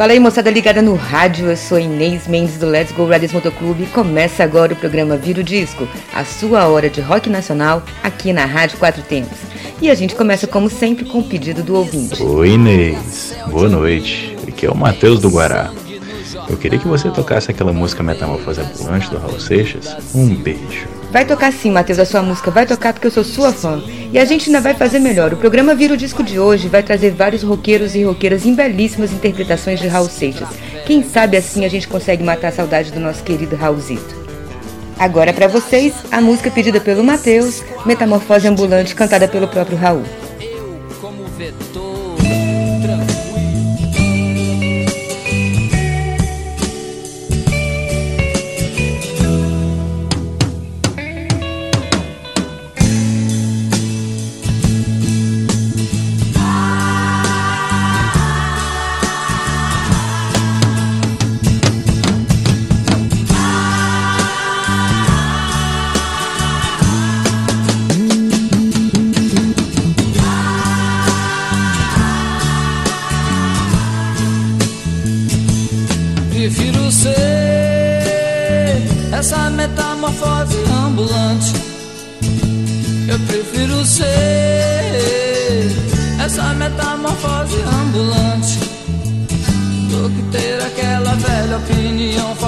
Fala aí, moçada ligada no rádio. Eu sou Inês Mendes do Let's Go Riders Motoclube. Começa agora o programa Vira o Disco, a sua hora de rock nacional aqui na Rádio Quatro Tempos. E a gente começa como sempre com o pedido do ouvinte. Oi, Inês. Boa noite. Aqui é o Matheus do Guará. Eu queria que você tocasse aquela música Metamorfose Ambulante do Raul Seixas. Um beijo. Vai tocar sim, Matheus, a sua música. Vai tocar porque eu sou sua fã. E a gente ainda vai fazer melhor. O programa Vira o Disco de hoje vai trazer vários roqueiros e roqueiras em belíssimas interpretações de Raul Seixas. Quem sabe assim a gente consegue matar a saudade do nosso querido Raulzito. Agora para vocês, a música pedida pelo Matheus, Metamorfose Ambulante, cantada pelo próprio Raul.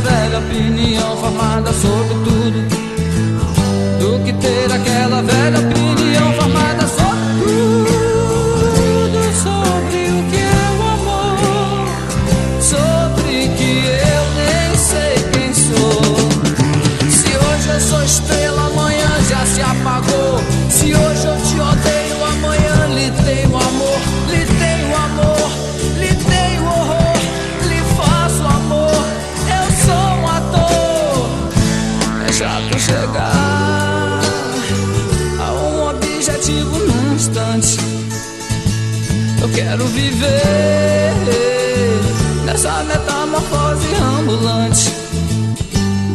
velha opinião formada sobre tudo. Do que terá que Quero viver nessa metamorfose ambulante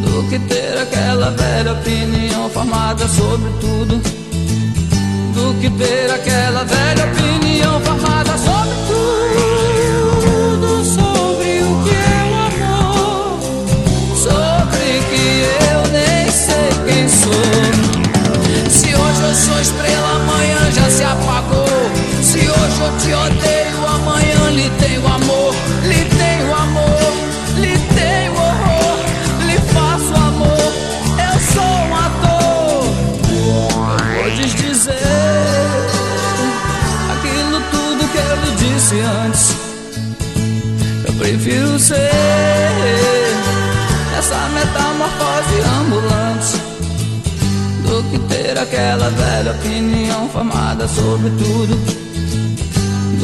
do que ter aquela velha opinião formada sobre tudo. Do que ter aquela velha opinião formada sobre tudo. Sobre o que é eu amo, sobre que eu nem sei quem sou. Se hoje eu sou estrela hoje eu te odeio, amanhã lhe tenho amor, lhe tenho amor, lhe tenho horror, lhe faço amor, eu sou um ator. Podes dizer aquilo tudo que eu lhe disse antes. Eu prefiro ser essa metamorfose ambulante do que ter aquela velha opinião formada sobre tudo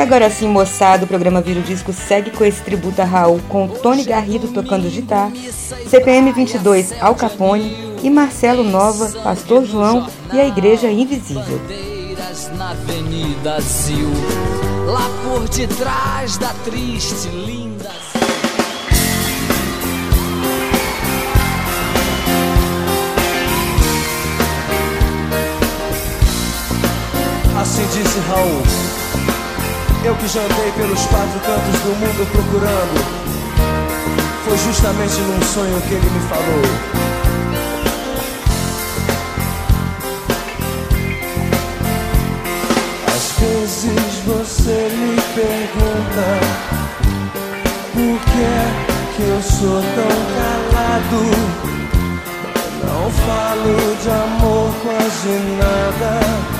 Agora sim, moçada, o programa Vira o Disco segue com esse tributo a Raul, com Tony Garrido tocando guitarra, CPM 22 Al Capone e Marcelo Nova, Pastor João e a Igreja Invisível. Lá por detrás da triste linda. Assim disse Raul. Eu que jantei pelos quatro cantos do mundo procurando. Foi justamente num sonho que ele me falou. Vezes você me pergunta por que é que eu sou tão calado. Não falo de amor quase nada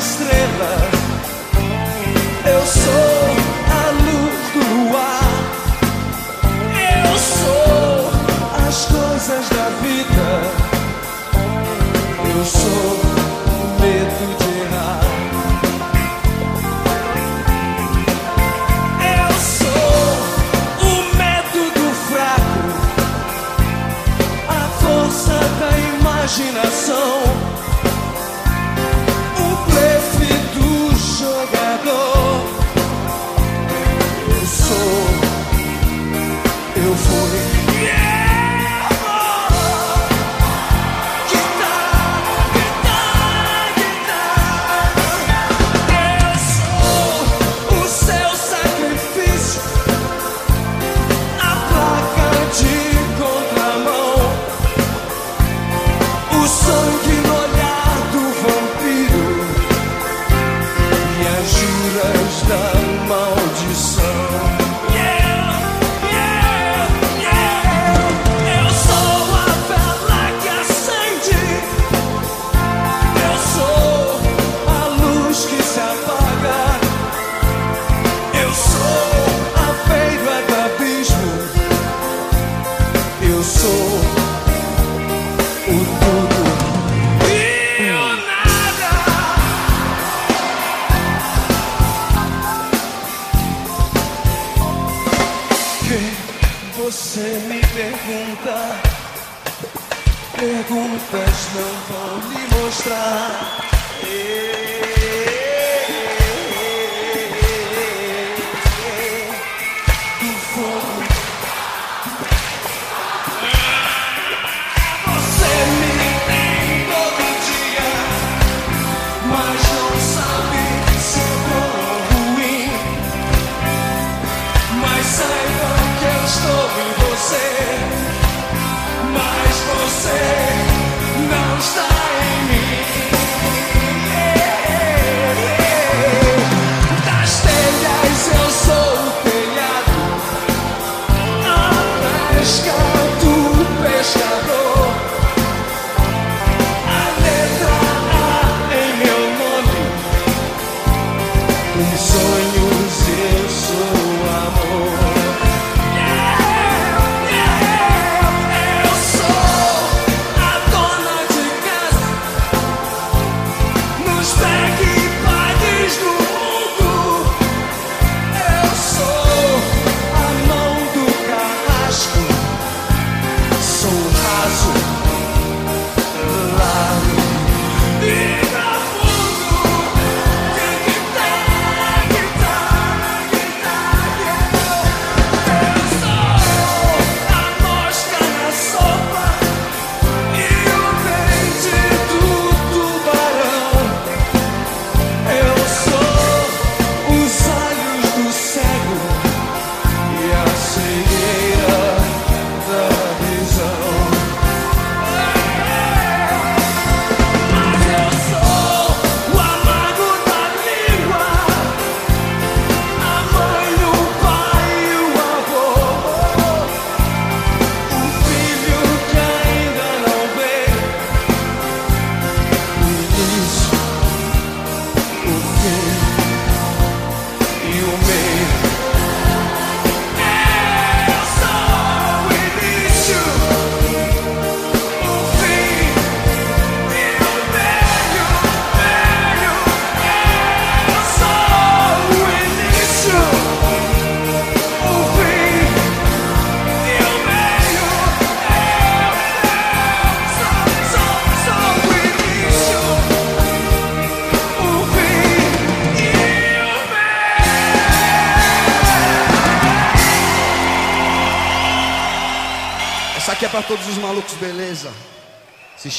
estrelas. Eu sou a luz do luar. Eu sou as coisas da vida. Eu sou o medo de errar. Eu sou o medo do fraco. A força da imaginação.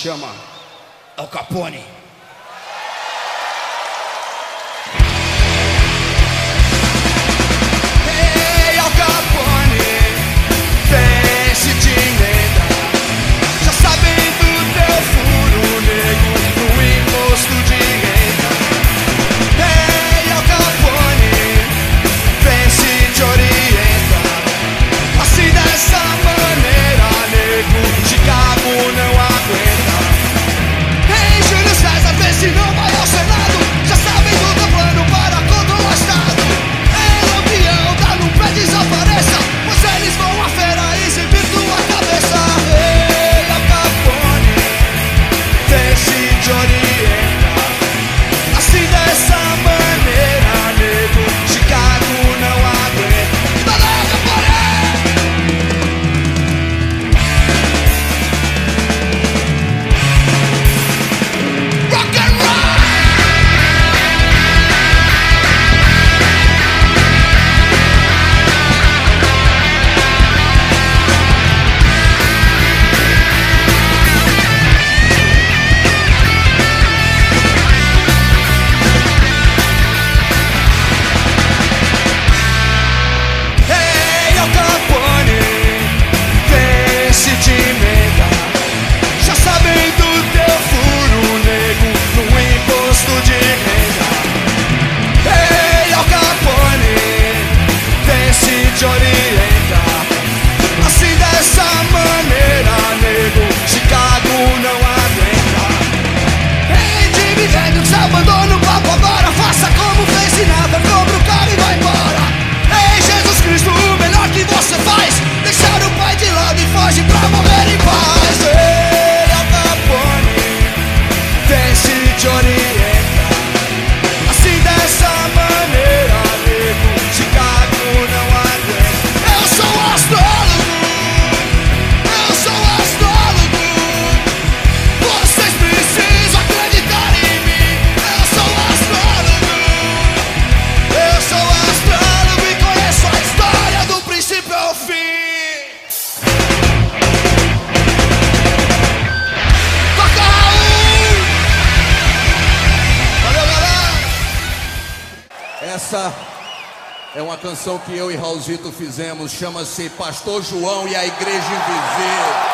chama. canção que eu e Raulzito fizemos chama-se Pastor João e a Igreja Invisível.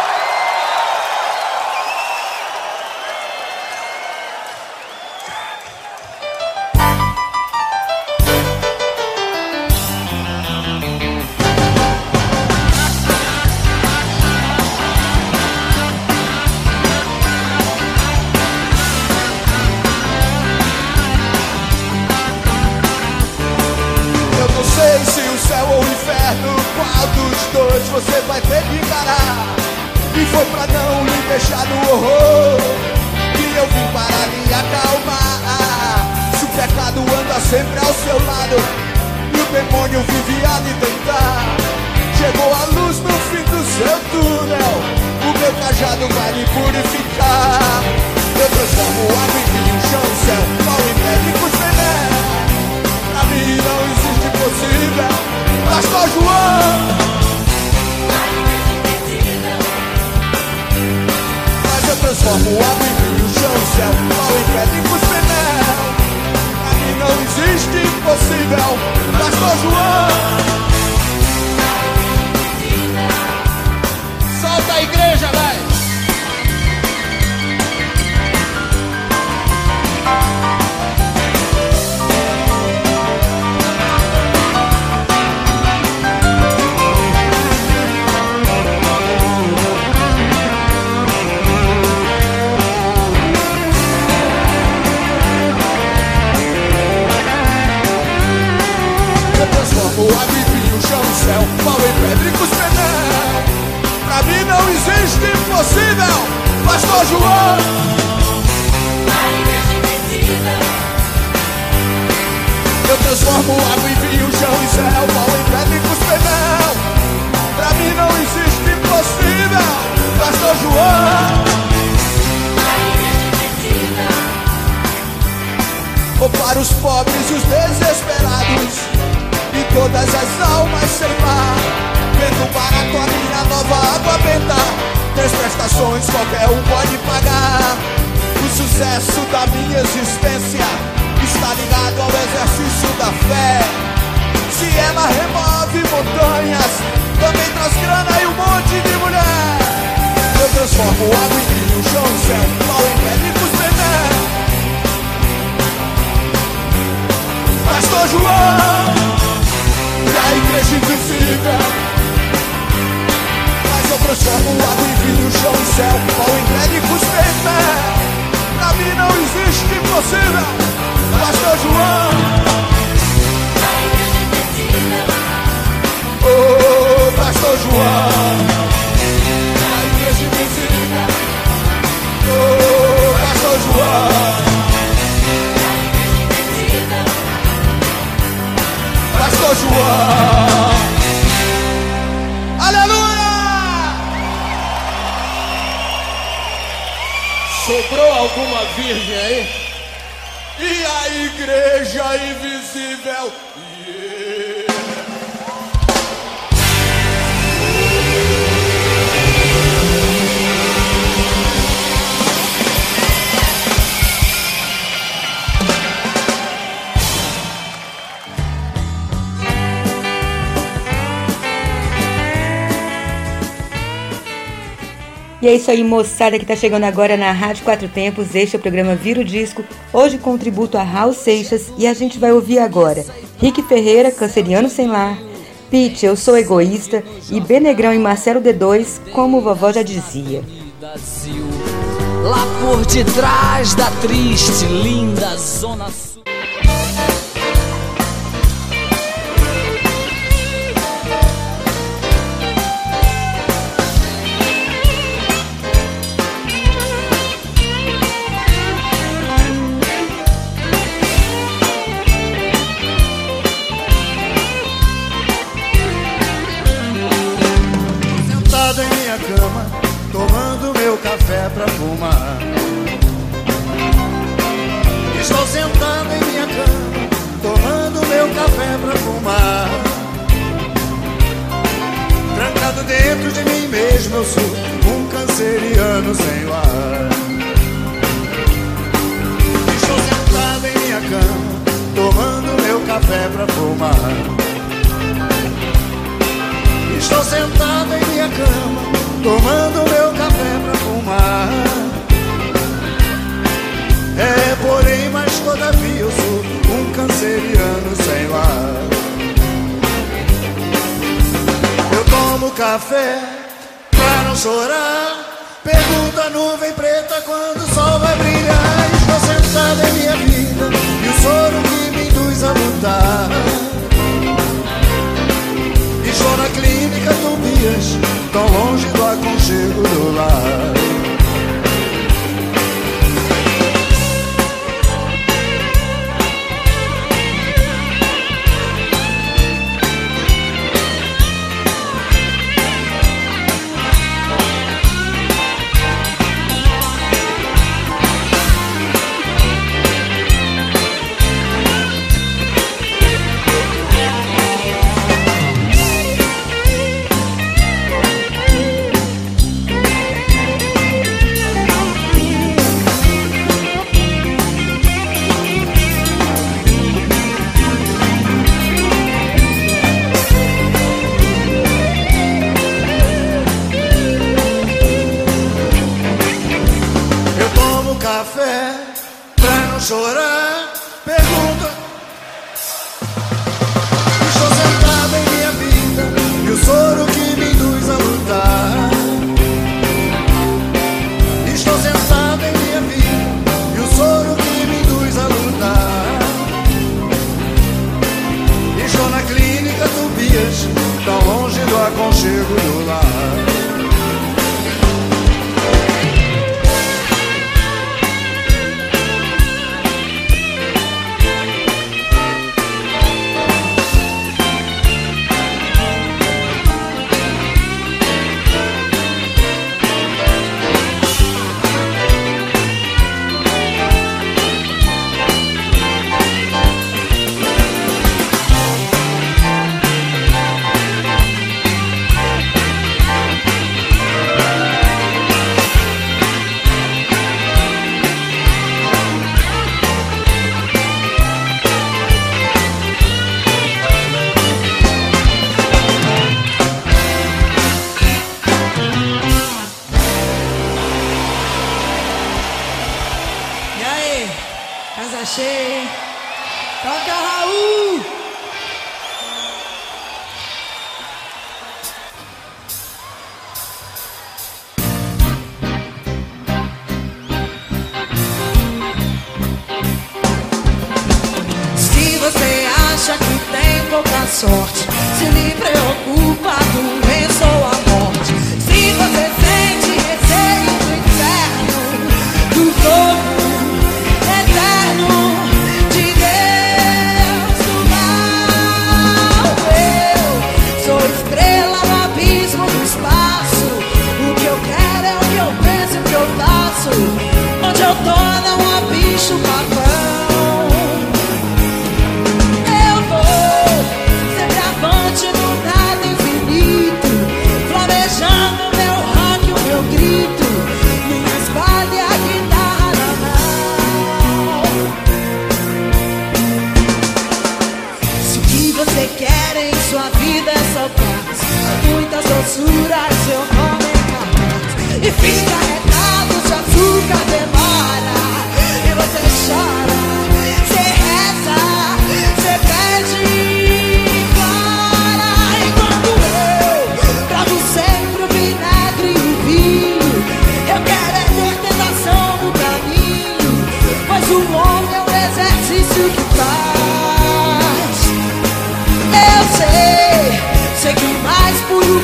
Sucesso da minha existência está ligado ao exercício da fé. Se ela remove montanhas, também traz grana e um monte de mulher. Eu transformo água em vinho, chão, céu, pau em pele e. Pastor João e a igreja invisível. Mas eu transformo água em vinho, chão céu, pau em pele e mim não existe impossível, Pastor João. Oh, Pastor João. Oh, Pastor João. Pastor João. Sobrou alguma virgem aí? E a igreja invisível? Yeah. E é isso aí, moçada que tá chegando agora na Rádio Quatro Tempos. Este é o programa Vira o Disco. Hoje com tributo a Raul Seixas e a gente vai ouvir agora Rick Ferreira, Canceriano Sem Lar, Pete, Eu Sou Egoísta e Benegrão e Marcelo D2, como vovó já dizia. Lá por detrás da triste, linda Zona pra fumar. Estou sentado em minha cama, tomando meu café pra fumar. Trancado dentro de mim mesmo, eu sou um canceriano sem lar. Estou sentado em minha cama, tomando meu café pra fumar. Estou sentado em minha cama, tomando meu café pra fumar. É, porém, mas todavia eu sou um canceriano sem lar. Eu tomo café pra não chorar. Pergunta a nuvem preta quando o sol vai brilhar. Estou sentado em minha vida e o soro que me induz a lutar. Estou na clínica Tobias, tão longe aconchego do lar.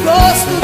Gosto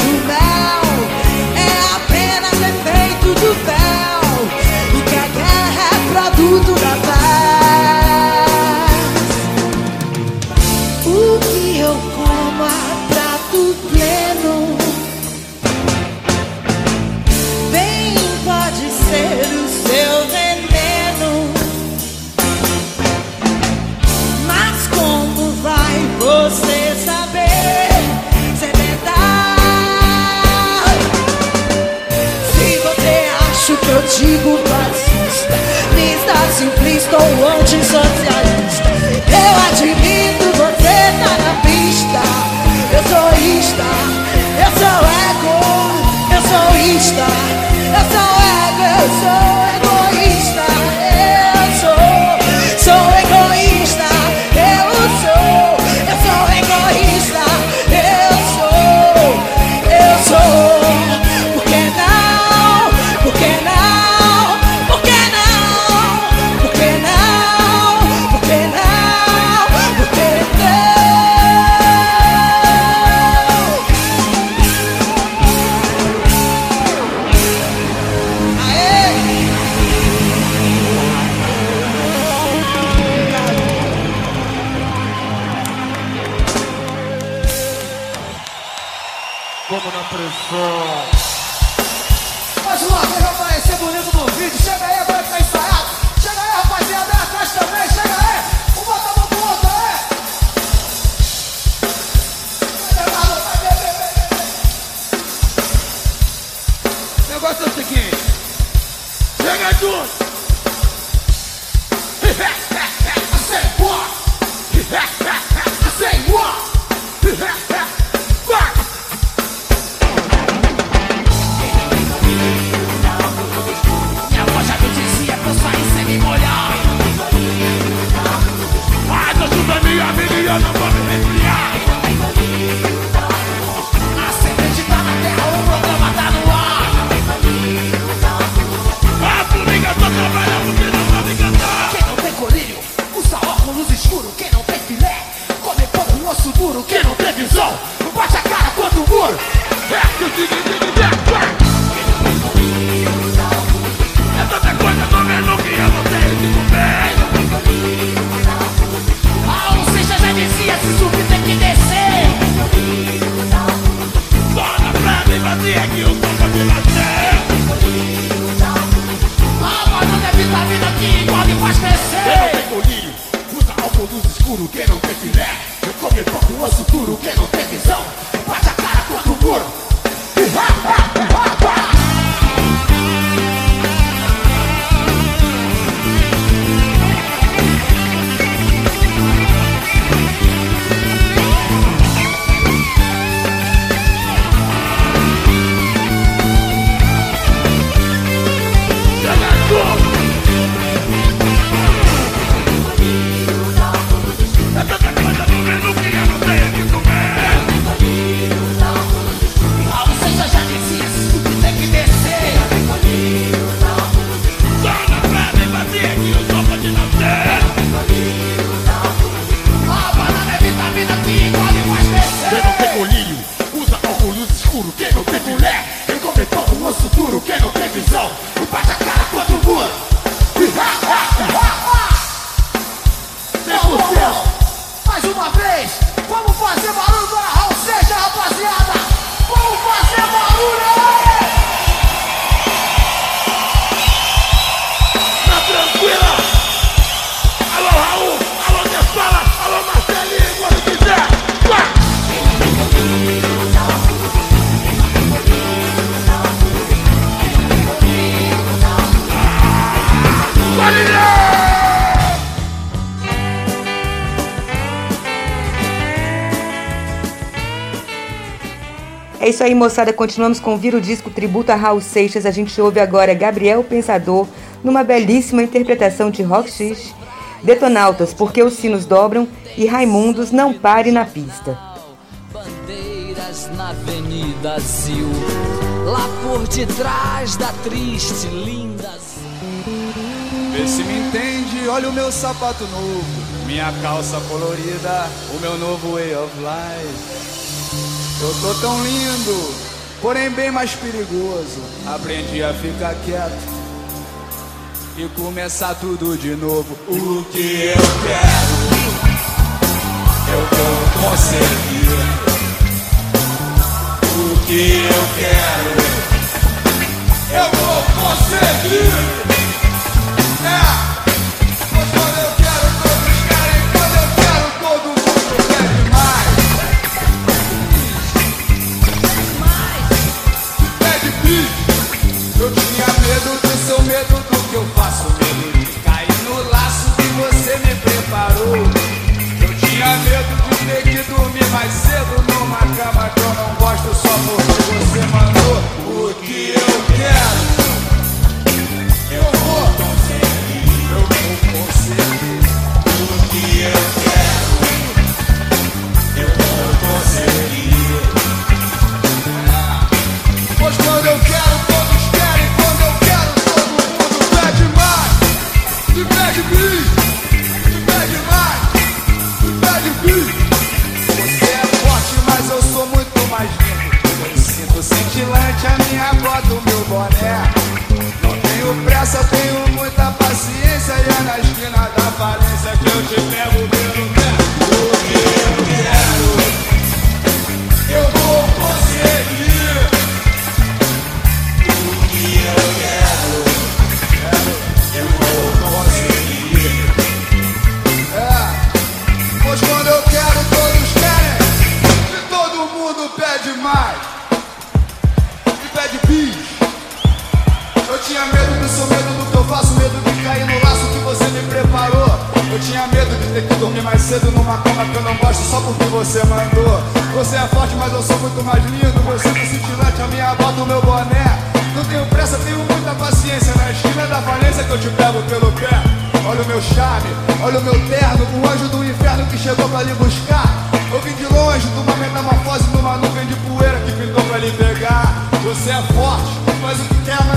moçada. Continuamos com o Vira o Disco Tributo a Raul Seixas. A gente ouve agora Gabriel Pensador numa belíssima interpretação de Rock X, Detonautas, Porque os Sinos Dobram e Raimundos Não Pare na Pista. Bandeiras na Avenida Zil, lá por detrás da triste, linda Vê se me entende, olha o meu sapato novo, minha calça colorida, o meu novo way of life. Eu tô tão lindo, porém bem mais perigoso. Aprendi a ficar quieto e começar tudo de novo. O que eu quero, eu vou conseguir. O que eu quero, eu vou conseguir. É.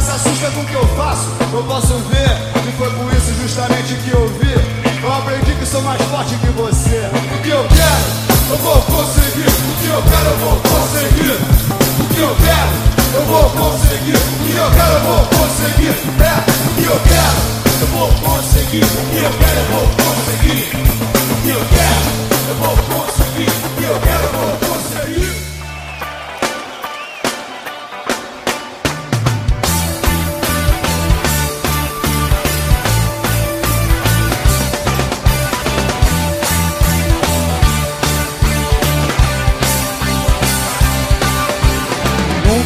se assusta com o que eu faço. Eu posso ver, e foi por isso justamente que eu vi. Eu aprendi que sou mais forte que você. O que eu quero, eu vou conseguir. O que eu quero, eu vou conseguir. O que eu quero, eu vou conseguir. O que eu quero, eu vou conseguir. É, o que eu quero, eu vou conseguir. O que eu quero, eu vou conseguir. O que eu quero, eu vou conseguir. O que eu quero, eu vou conseguir.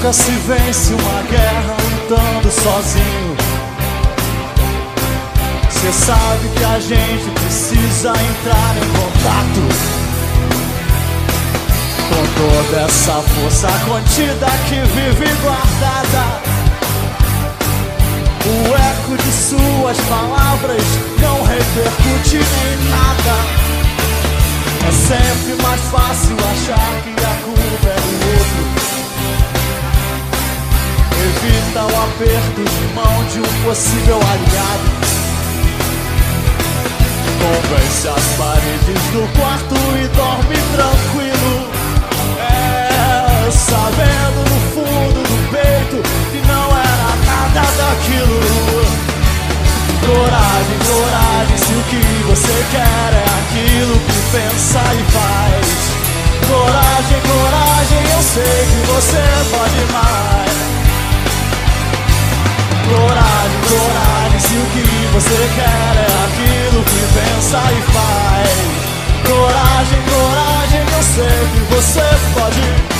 Nunca se vence uma guerra lutando sozinho. Cê sabe que a gente precisa entrar em contato com toda essa força contida que vive guardada. O eco de suas palavras não repercute em nada. É sempre mais fácil achar que a culpa é do outro evita o aperto de mão de um possível aliado. Convence as paredes do quarto e dorme tranquilo. É, sabendo no fundo do peito que não era nada daquilo. Coragem, coragem, se o que você quer é aquilo que pensa e faz. Coragem, coragem, eu sei que você pode mais. Coragem, coragem, se o que você quer é aquilo que pensa e faz. Coragem, coragem, eu sei que você pode.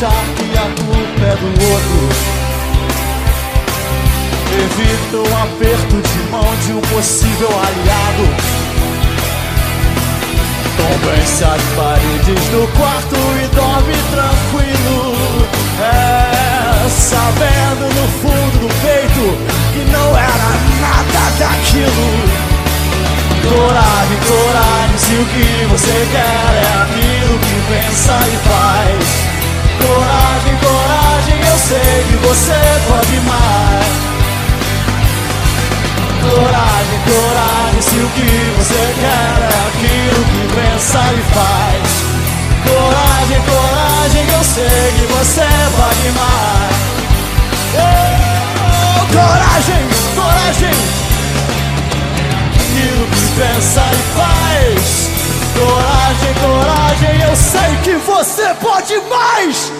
Achar que a culpa é do outro. Evita o aperto de mão de um possível aliado. Convence as paredes do quarto e dorme tranquilo. É, sabendo no fundo do peito que não era nada daquilo. Coragem, coragem, se o que você quer é aquilo que pensa e faz. Coragem, coragem, eu sei que você pode mais. Coragem, coragem, se o que você quer é aquilo que pensa e faz. Coragem, coragem, eu sei que você pode mais. Oh, coragem, coragem aquilo que pensa e faz. Coragem, coragem, eu sei que você pode mais.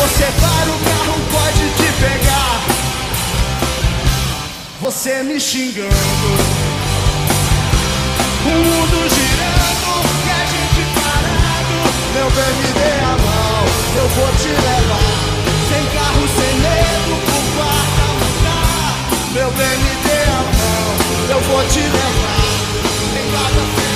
Você para o carro, pode te pegar. Você me xingando, o mundo girando e a gente parado. Meu bem, me dê a mão, eu vou te levar. Sem carro, sem medo, por quarta lugar. Meu bem, me dê a mão, eu vou te levar. Sem carro,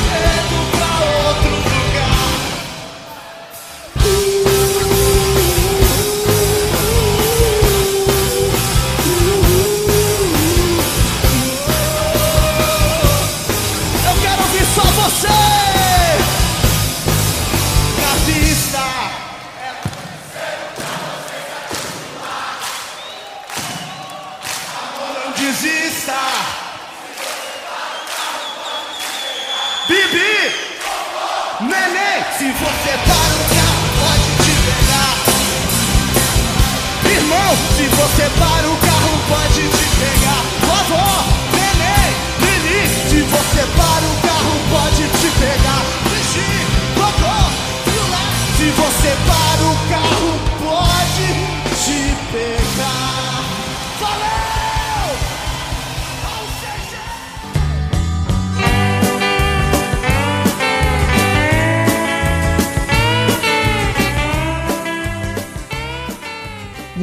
você para o carro, pode te pegar. Vovó, neném, Lili, se você para o carro, pode te pegar. Brigitte, Cocô, se você para o carro,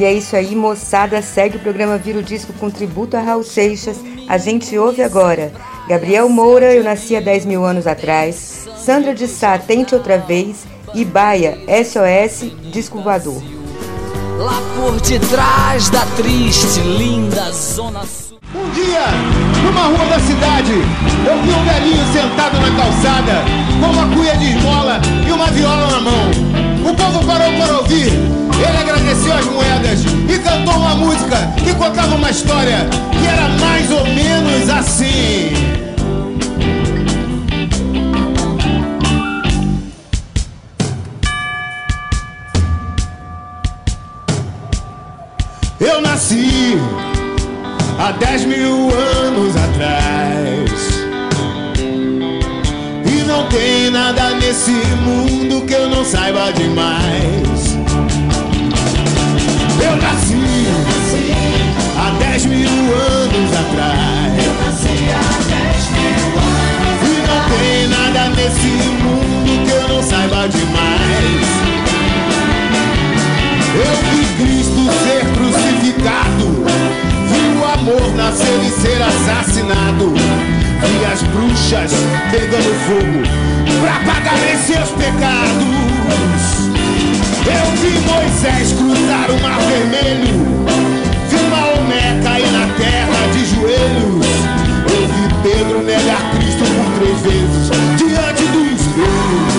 E é isso aí, moçada. Segue o programa Vira o Disco com tributo a Raul Seixas. A gente ouve agora Gabriel Moura, Eu Nasci há 10 mil anos atrás. Sandra de Sá, Tente Outra Vez. E Baia, SOS, Disco Voador. Lá por detrás da triste, linda zona sul. Um dia, numa rua da cidade, eu vi um velhinho sentado na calçada, com uma cuia de esmola e uma viola na mão. O povo parou para ouvir. Ele agradeceu as moedas e cantou uma música que contava uma história que era mais ou menos assim. Eu nasci há dez mil anos atrás. E não tem nada nesse mundo que eu não saiba demais. Eu nasci há dez mil anos atrás. E não tem nada nesse mundo que eu não saiba demais. Eu vi Cristo ser crucificado, vi o amor nascer e ser assassinado, vi as bruxas pegando fogo pra pagarem seus pecados. Eu vi Moisés cruzar o mar vermelho, vi Maomé cair na terra de joelhos, eu vi Pedro negar Cristo por três vezes diante do espelho.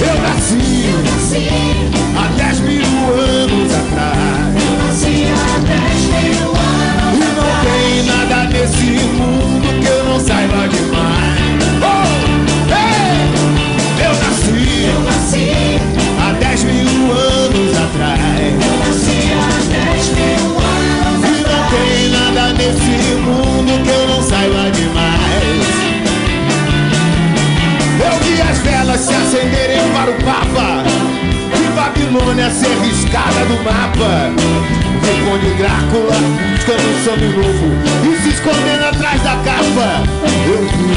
Eu nasci há dez mil anos atrás. E não tem nada nesse mundo que eu não saiba demais. Mapa o Conde Drácula buscando um sangue novo E se escondendo atrás da capa Eu vi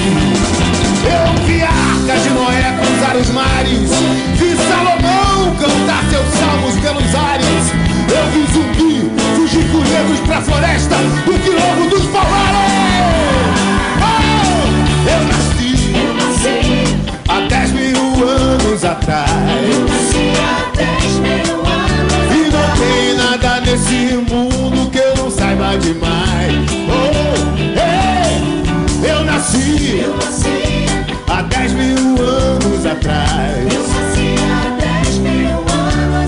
Eu vi a Arca de Noé cruzar os mares Vi Salomão cantar seus salmos pelos ares Eu vi zumbi fugir com negros pra floresta Do quilombo dos palmares! Eu nasci há dez mil anos atrás. E não tem nada nesse mundo que eu não saiba demais. Oh, ei, eu nasci há dez mil anos atrás.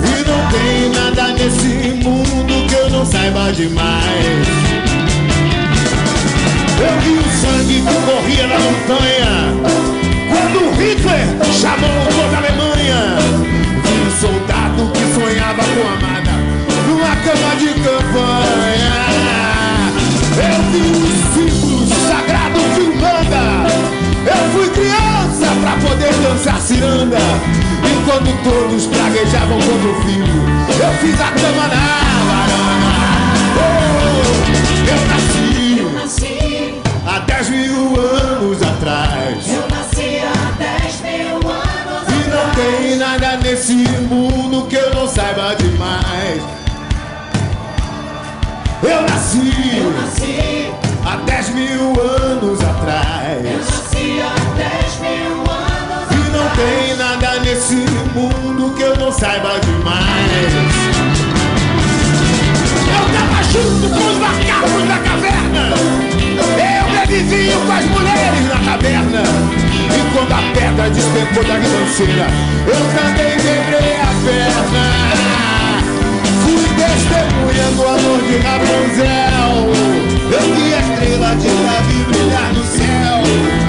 E não tem nada nesse mundo que eu não saiba demais. Eu vi o sangue que corria na montanha. Quando Hitler chamou toda a Alemanha, Eu fui criança pra poder dançar ciranda. E quando todos praguejavam contra o filho, eu fiz a cama na varanda. Oh, eu nasci há dez mil anos atrás. E não tem nada nesse mundo que eu não saiba demais. Eu nasci, há E não tem nada nesse mundo que eu não saiba demais. Eu tava junto com os macacos da caverna. Eu bebi com as mulheres na taberna. E quando a pedra despencou da ribanceira, eu também quebrei a perna. Fui testemunha do amor de Rapunzel. Eu vi a estrela de Davi brilhar no céu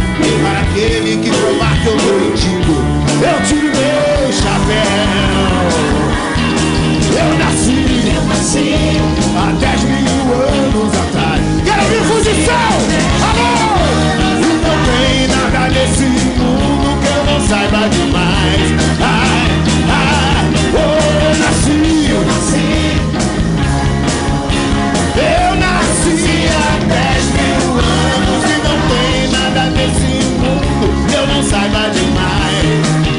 aquele que provar que eu tô mentindo, eu tiro meu chapéu. Eu nasci, eu nasci há 10 mil anos atrás. Quero ouvir céu, amor! E não tem nada nesse mundo que eu não saiba demais. Ai, ai, oh, eu nasci, eu nasci. Eu nasci há 10 mil anos e não tem nada nesse mundo eu não saiba demais.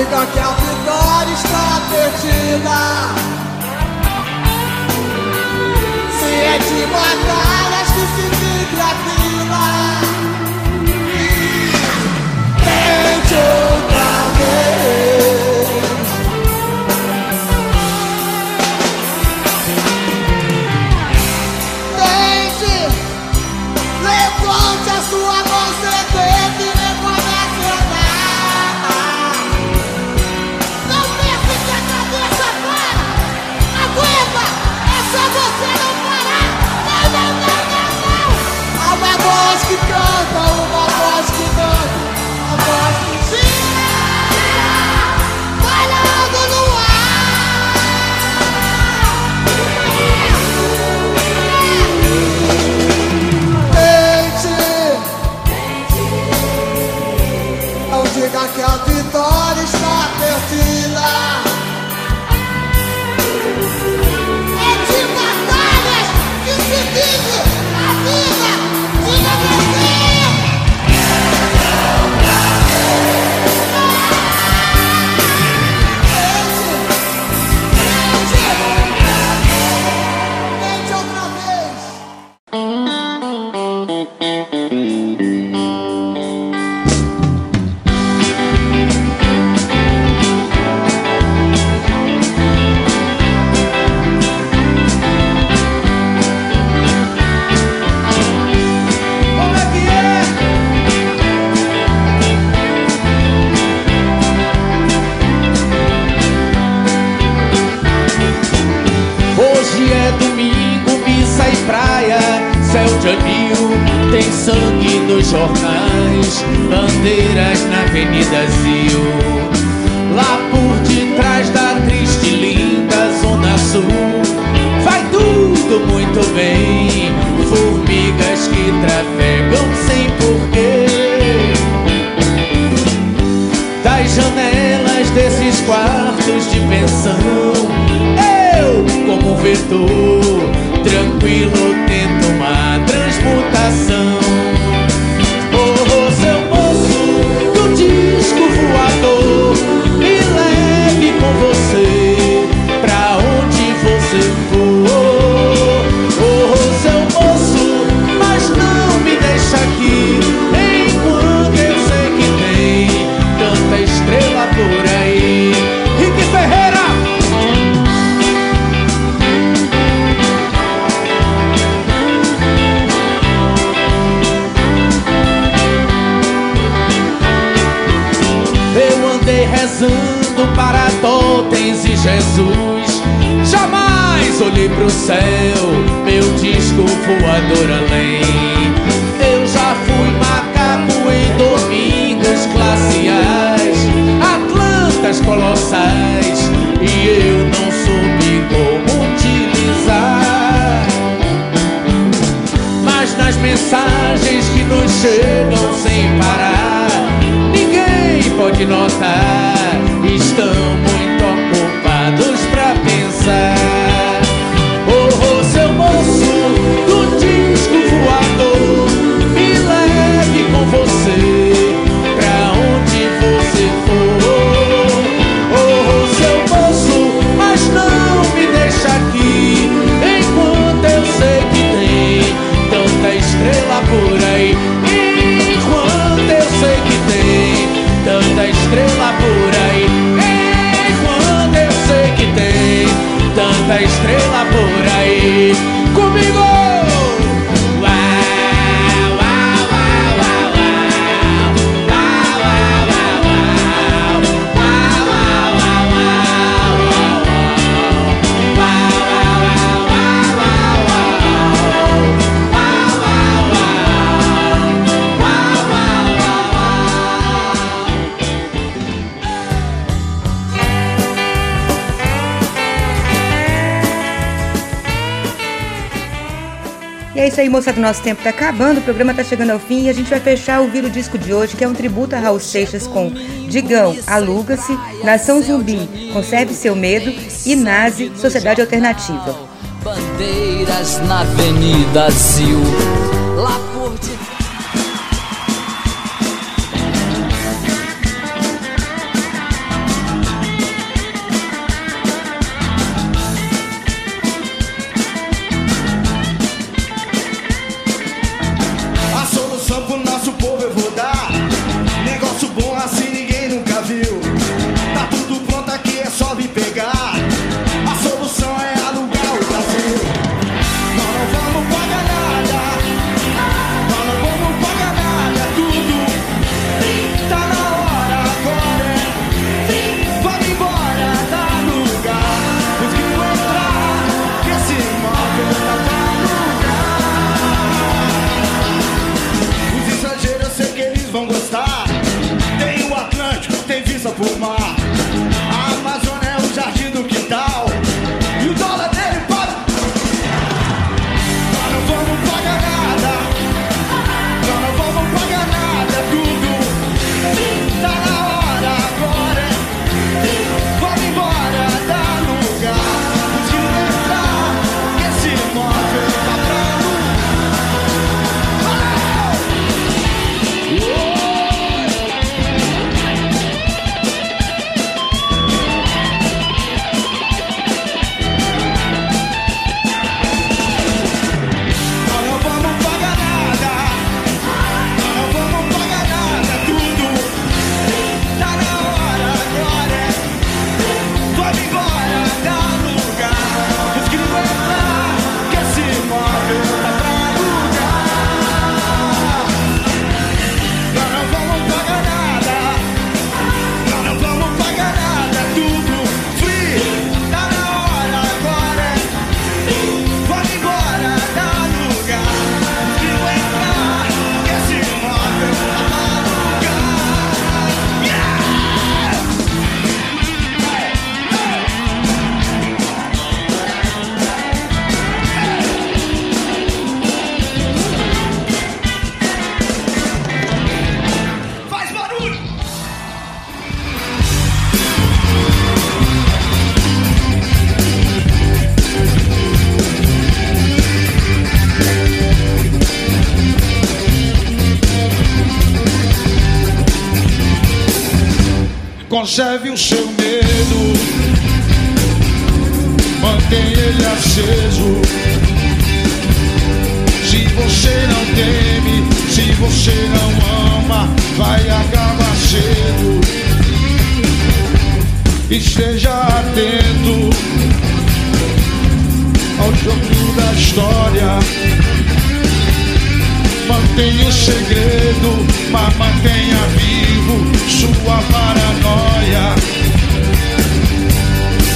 Diga que a vitória está perdida. Se é de batalhas que se vive a vida. Tente nos jornais, bandeiras na Avenida Zio. Lá por detrás da triste e linda Zona Sul, vai tudo muito bem. Formigas que trafegam sem porquê. Das janelas desses quartos de pensão, eu, como vetor, tranquilo tento uma amor. Rezando para totens e Jesus. Jamais olhei pro céu, meu disco voador além. Eu já fui macaco em domingos glaciais, atlantas colossais, e eu não soube como utilizar. Mas nas mensagens que nos chegam sem parar, ninguém pode notar. Aí, moçada, nosso tempo tá acabando, o programa tá chegando ao fim e a gente vai fechar o Vira o Disco de hoje, que é um tributo a Raul Seixas com Digão, Aluga-se, Nação Zumbi, Conserve Seu Medo e Nazi, Sociedade Alternativa. Bandeiras na Avenida Zil. Conserve o seu medo, mantém ele aceso. Se você não teme, se você não ama, vai acabar cedo. Esteja atento ao jogo da história. Mantenha o segredo, mas mantenha vivo sua paranoia.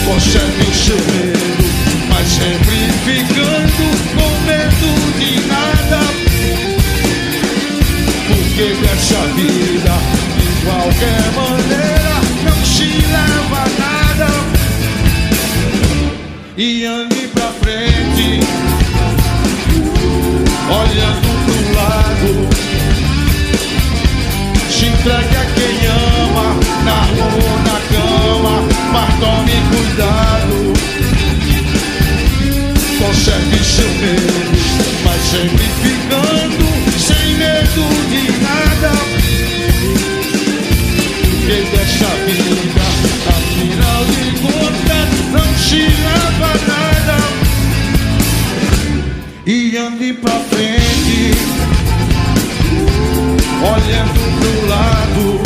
Conserve o seu medo, mas sempre ficando com medo de nada. Porque dessa vida, de qualquer maneira, não se leva a nada. E ande pra frente, olhando lado. Se entregue a quem ama, na rua na cama, mas tome cuidado. Conserve seu medo, mas sempre ficando sem medo de nada. Porque dessa vida, afinal de contas, não se leva a nada. E ande pra frente, olhando pro lado.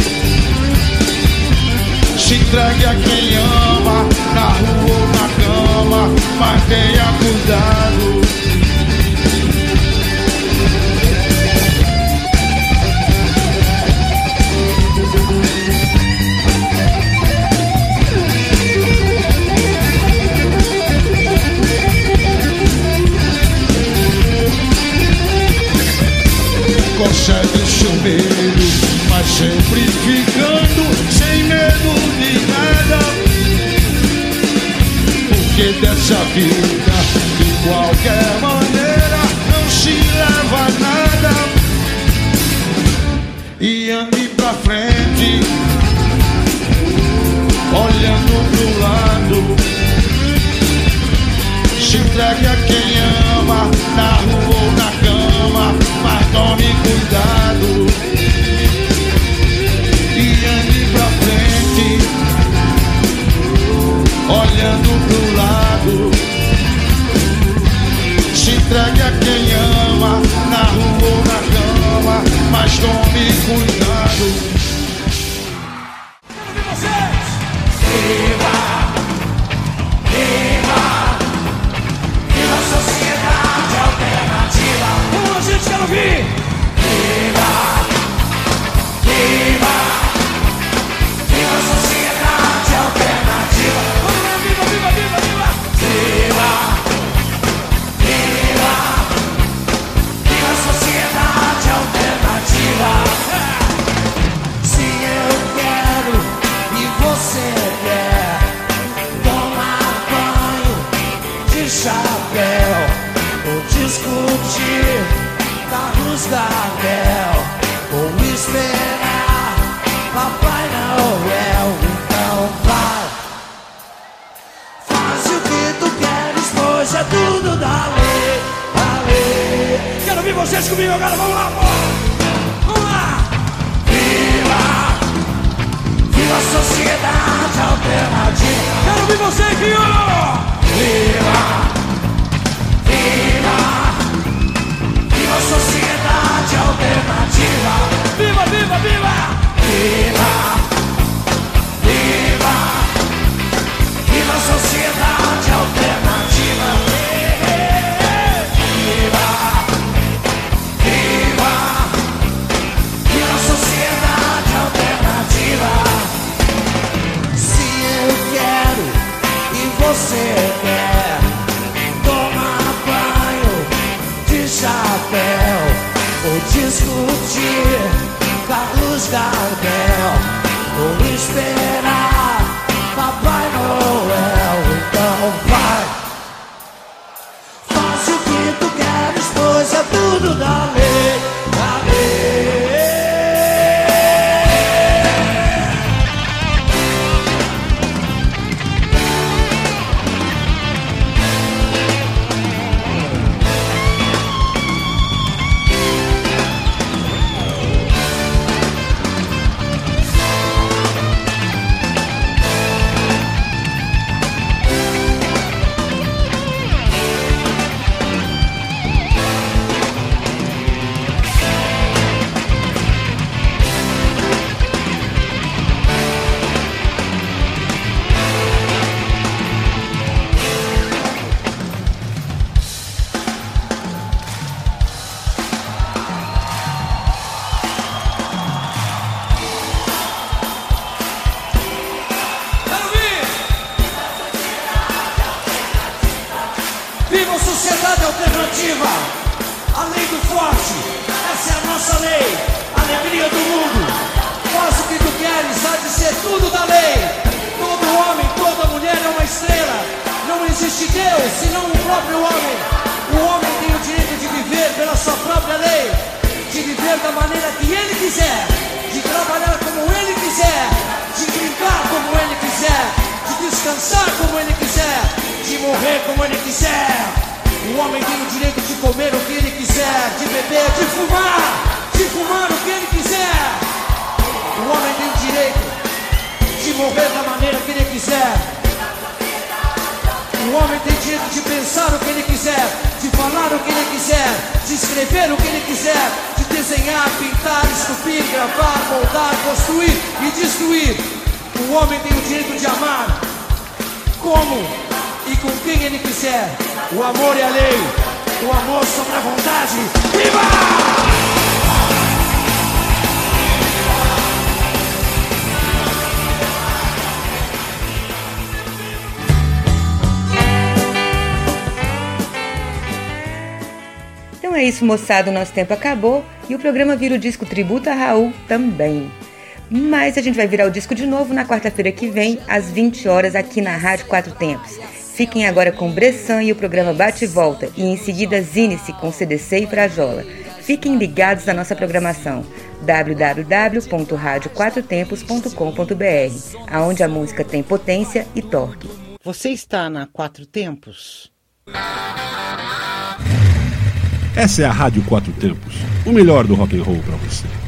Se entregue a quem ama, na rua ou na cama, mas tenha cuidado. Conserve sempre ficando sem medo de nada. Porque dessa vida, de qualquer maneira, não se leva nada. E ande pra frente, olhando pro lado. Se entregue a quem ama, na rua ou na cama, mas tome cuidado. Entregue a quem ama, na rua ou na cama, mas tome cuidado. Você Viva Viva Viva a sociedade alternativa Viva, viva, viva Viva Viva Viva a sociedade alternativa discutir. Carlos Gardel Ou esperar. Papai Noel Então vai. Faz o que tu queres, pois é tudo da uma sociedade alternativa. A lei do forte, essa é a nossa lei, alegria do mundo. Faz o que tu queres, há de ser tudo da lei. Todo homem, toda mulher é uma estrela. Não existe Deus senão o próprio homem. O homem tem o direito de viver pela sua própria lei, de viver da maneira que ele quiser, de trabalhar como ele quiser, de brincar como ele quiser, de descansar como ele quiser, de morrer como ele quiser. O homem tem o direito de comer o que ele quiser, de beber, de fumar, de fumar o que ele quiser. O homem tem o direito de morrer da maneira que ele quiser. O homem tem direito de pensar o que ele quiser, de falar o que ele quiser, de escrever o que ele quiser, de desenhar, pintar, esculpir, gravar, moldar, construir e destruir. O homem tem o direito de amar como e com quem ele quiser. O amor é a lei, o amor sobre a vontade. Viva! Então é isso, moçada. O nosso tempo acabou e o programa Vira o Disco Tributo a Raul também. Mas a gente vai virar o disco de novo na quarta-feira que vem, às 20 horas, aqui na Rádio Quatro Tempos. Fiquem agora com Bressan e o programa Bate e Volta, e em seguida Zine-se com CDC e Frajola. Fiquem ligados na nossa programação www.radioquatrotempos.com.br, aonde a música tem potência e torque. Você está na Quatro Tempos? Essa é a Rádio Quatro Tempos, o melhor do rock and roll para você.